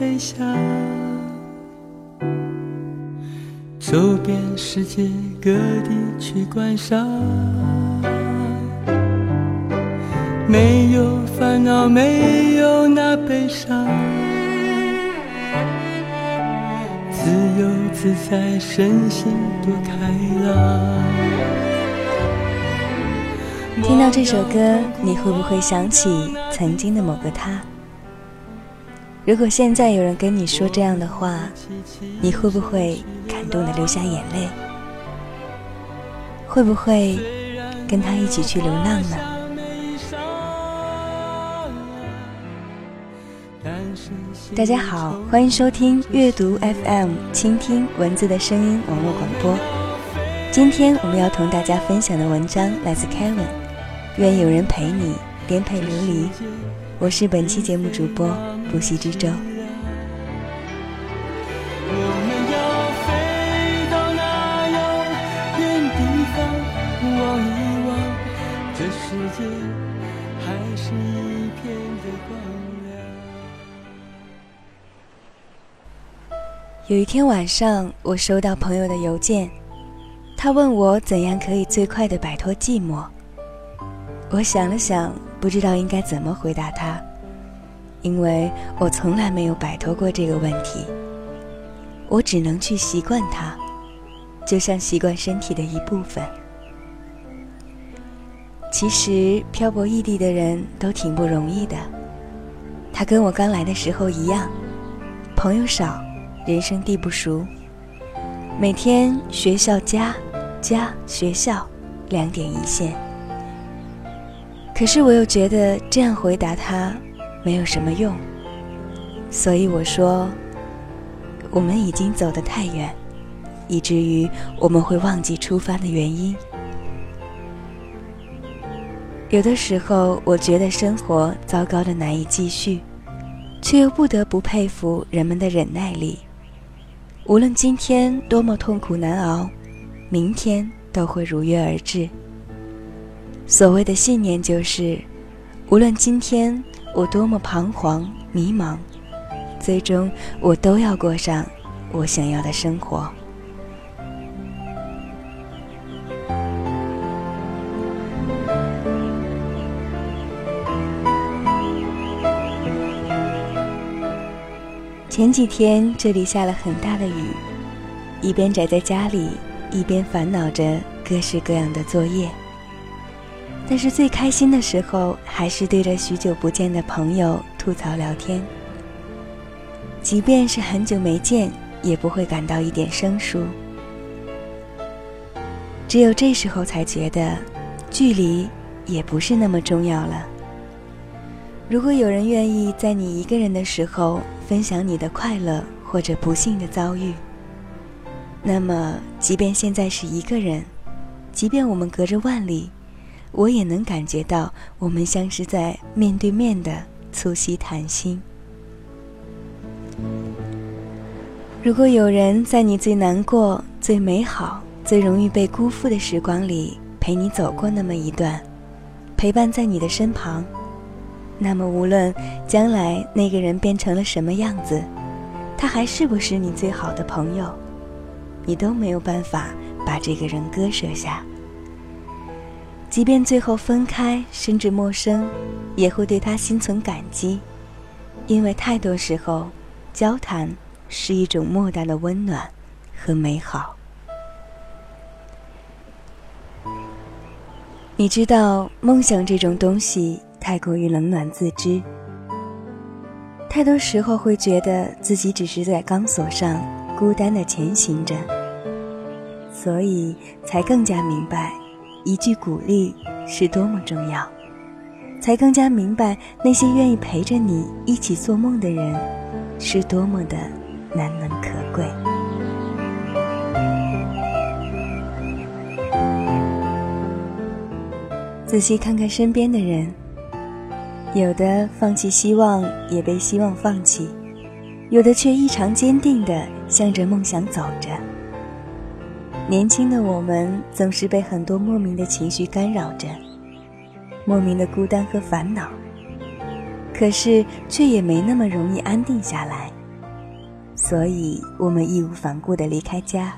飞翔，走遍世界各地去观赏，没有烦恼，没有那悲伤，自由自在，身心多开朗。听到这首歌，你会不会想起曾经的某个他？如果现在有人跟你说这样的话，你会不会感动的流下眼泪？会不会跟他一起去流浪呢？大家好，欢迎收听阅读 FM，倾听文字的声音网络广播。今天我们要同大家分享的文章来自 Kevin。愿有人陪你，颠沛流离。我是本期节目主播不息之舟。有一天晚上，我收到朋友的邮件，他问我怎样可以最快的摆脱寂寞。我想了想，不知道应该怎么回答他，因为我从来没有摆脱过这个问题。我只能去习惯它，就像习惯身体的一部分。其实漂泊异地的人都挺不容易的。他跟我刚来的时候一样，朋友少，人生地不熟，每天学校家，家学校，两点一线。可是我又觉得这样回答他没有什么用，所以我说，我们已经走得太远，以至于我们会忘记出发的原因。有的时候，我觉得生活糟糕的难以继续，却又不得不佩服人们的忍耐力。无论今天多么痛苦难熬，明天都会如约而至。所谓的信念就是，无论今天我多么彷徨迷茫，最终我都要过上我想要的生活。前几天这里下了很大的雨，一边宅在家里，一边烦恼着各式各样的作业。但是最开心的时候，还是对着许久不见的朋友吐槽聊天。即便是很久没见，也不会感到一点生疏。只有这时候才觉得，距离也不是那么重要了。如果有人愿意在你一个人的时候分享你的快乐或者不幸的遭遇，那么即便现在是一个人，即便我们隔着万里。我也能感觉到，我们像是在面对面的促膝谈心。如果有人在你最难过、最美好、最容易被辜负的时光里陪你走过那么一段，陪伴在你的身旁，那么无论将来那个人变成了什么样子，他还是不是你最好的朋友，你都没有办法把这个人割舍下。即便最后分开，甚至陌生，也会对他心存感激，因为太多时候，交谈是一种莫大的温暖和美好。你知道，梦想这种东西太过于冷暖自知，太多时候会觉得自己只是在钢索上孤单的前行着，所以才更加明白。一句鼓励是多么重要，才更加明白那些愿意陪着你一起做梦的人，是多么的难能可贵。仔细看看身边的人，有的放弃希望，也被希望放弃；有的却异常坚定地向着梦想走着。年轻的我们总是被很多莫名的情绪干扰着，莫名的孤单和烦恼。可是却也没那么容易安定下来。所以我们义无反顾地离开家，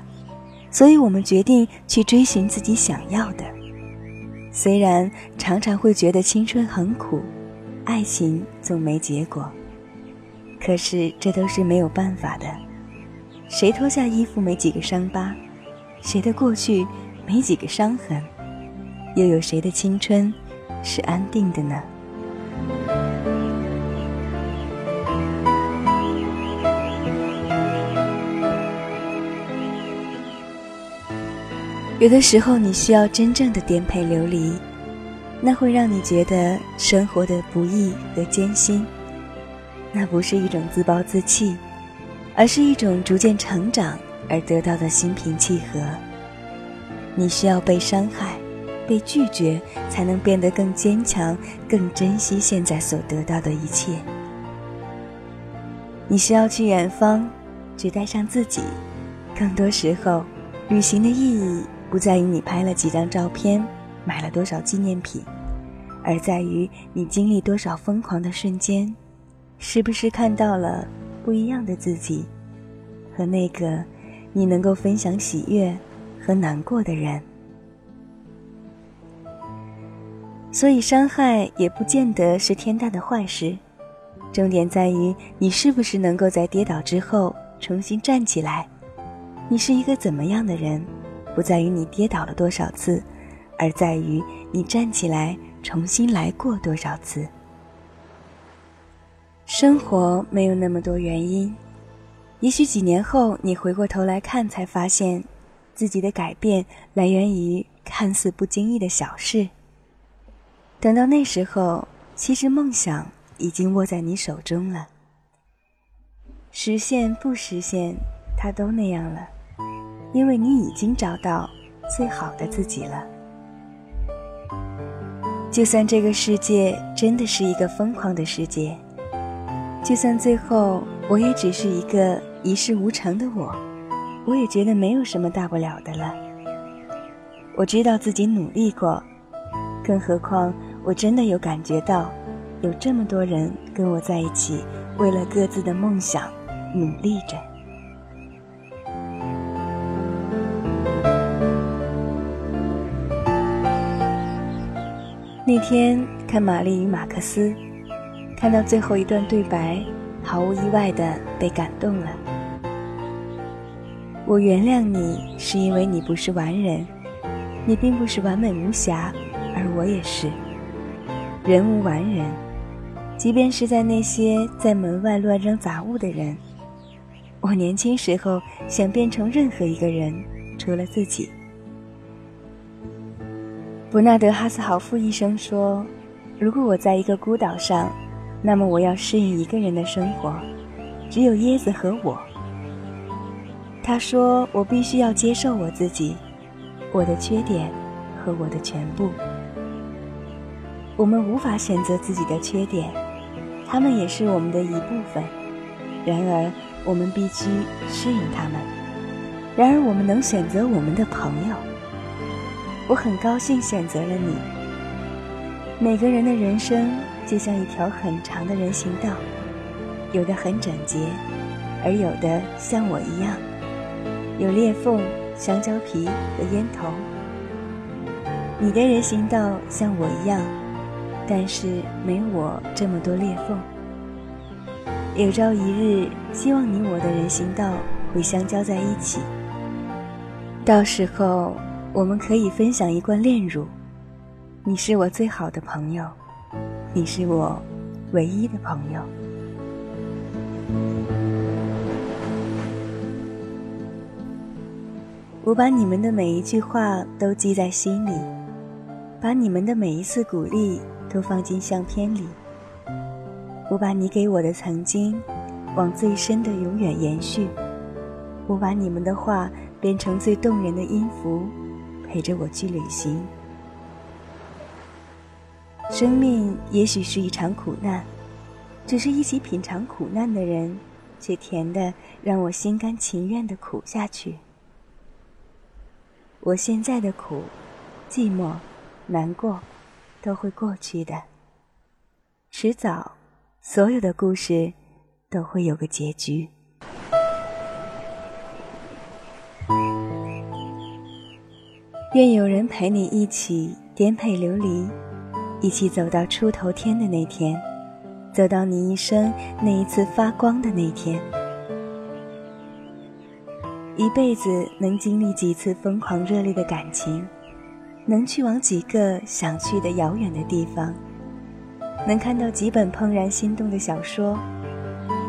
所以我们决定去追寻自己想要的。虽然常常会觉得青春很苦，爱情总没结果，可是这都是没有办法的。谁脱下衣服没几个伤疤？谁的过去没几个伤痕？又有谁的青春是安定的呢？有的时候，你需要真正的颠沛流离，那会让你觉得生活的不易和艰辛。那不是一种自暴自弃，而是一种逐渐成长而得到的心平气和。你需要被伤害、被拒绝，才能变得更坚强、更珍惜现在所得到的一切。你需要去远方，只带上自己。更多时候，旅行的意义。不在于你拍了几张照片，买了多少纪念品，而在于你经历多少疯狂的瞬间，是不是看到了不一样的自己，和那个你能够分享喜悦和难过的人。所以，伤害也不见得是天大的坏事，重点在于你是不是能够在跌倒之后重新站起来，你是一个怎么样的人。不在于你跌倒了多少次，而在于你站起来重新来过多少次。生活没有那么多原因，也许几年后你回过头来看，才发现自己的改变来源于看似不经意的小事。等到那时候，其实梦想已经握在你手中了。实现不实现，它都那样了。因为你已经找到最好的自己了。就算这个世界真的是一个疯狂的世界，就算最后我也只是一个一事无成的我，我也觉得没有什么大不了的了。我知道自己努力过，更何况我真的有感觉到，有这么多人跟我在一起，为了各自的梦想努力着。那天看《玛丽与马克思》，看到最后一段对白，毫无意外的被感动了。我原谅你，是因为你不是完人，你并不是完美无瑕，而我也是。人无完人，即便是在那些在门外乱扔杂物的人，我年轻时候想变成任何一个人，除了自己。伯纳德·哈斯豪夫医生说：“如果我在一个孤岛上，那么我要适应一个人的生活，只有椰子和我。”他说：“我必须要接受我自己，我的缺点和我的全部。我们无法选择自己的缺点，他们也是我们的一部分。然而，我们必须适应他们。然而，我们能选择我们的朋友。”我很高兴选择了你。每个人的人生就像一条很长的人行道，有的很整洁，而有的像我一样，有裂缝、香蕉皮和烟头。你的人行道像我一样，但是没我这么多裂缝。有朝一日，希望你我的人行道会相交在一起。到时候。我们可以分享一罐炼乳，你是我最好的朋友，你是我唯一的朋友。我把你们的每一句话都记在心里，把你们的每一次鼓励都放进相片里。我把你给我的曾经，往最深的永远延续。我把你们的话变成最动人的音符。陪着我去旅行。生命也许是一场苦难，只是一起品尝苦难的人，却甜的让我心甘情愿的苦下去。我现在的苦、寂寞、难过，都会过去的，迟早所有的故事都会有个结局。愿有人陪你一起颠沛流离，一起走到出头天的那天，走到你一生那一次发光的那天。一辈子能经历几次疯狂热烈的感情，能去往几个想去的遥远的地方，能看到几本怦然心动的小说，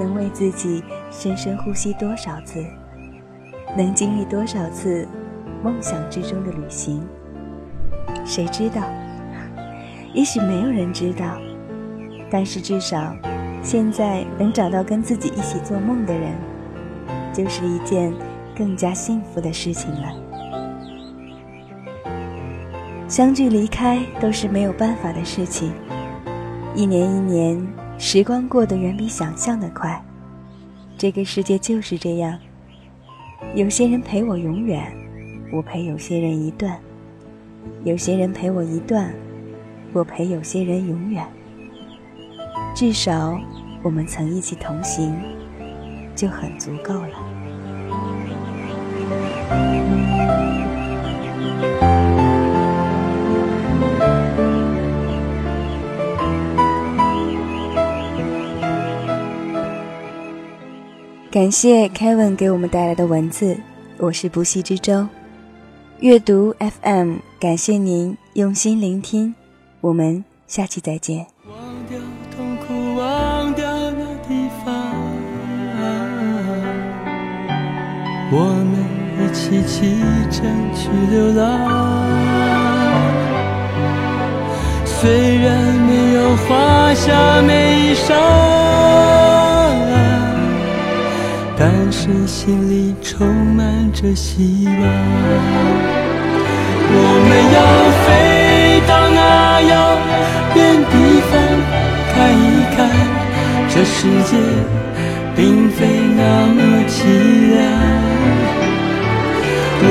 能为自己深深呼吸多少次，能经历多少次梦想之中的旅行，谁知道？也许没有人知道，但是至少，现在能找到跟自己一起做梦的人，就是一件。更加幸福的事情了。相聚离开都是没有办法的事情，一年一年，时光过得远比想象的快。这个世界就是这样，有些人陪我永远，我陪有些人一段；有些人陪我一段，我陪有些人永远。至少，我们曾一起同行，就很足够了。感谢 Kevin 给我们带来的文字，我是不息之舟，阅读 FM，感谢您用心聆听，我们下期再见。忘掉痛苦，忘掉那地方，我们一起启程去流浪。虽然没有华厦美衣裳。但是心里充满着希望，我们要飞到那遥远地方看一看，这世界并非那么凄凉。我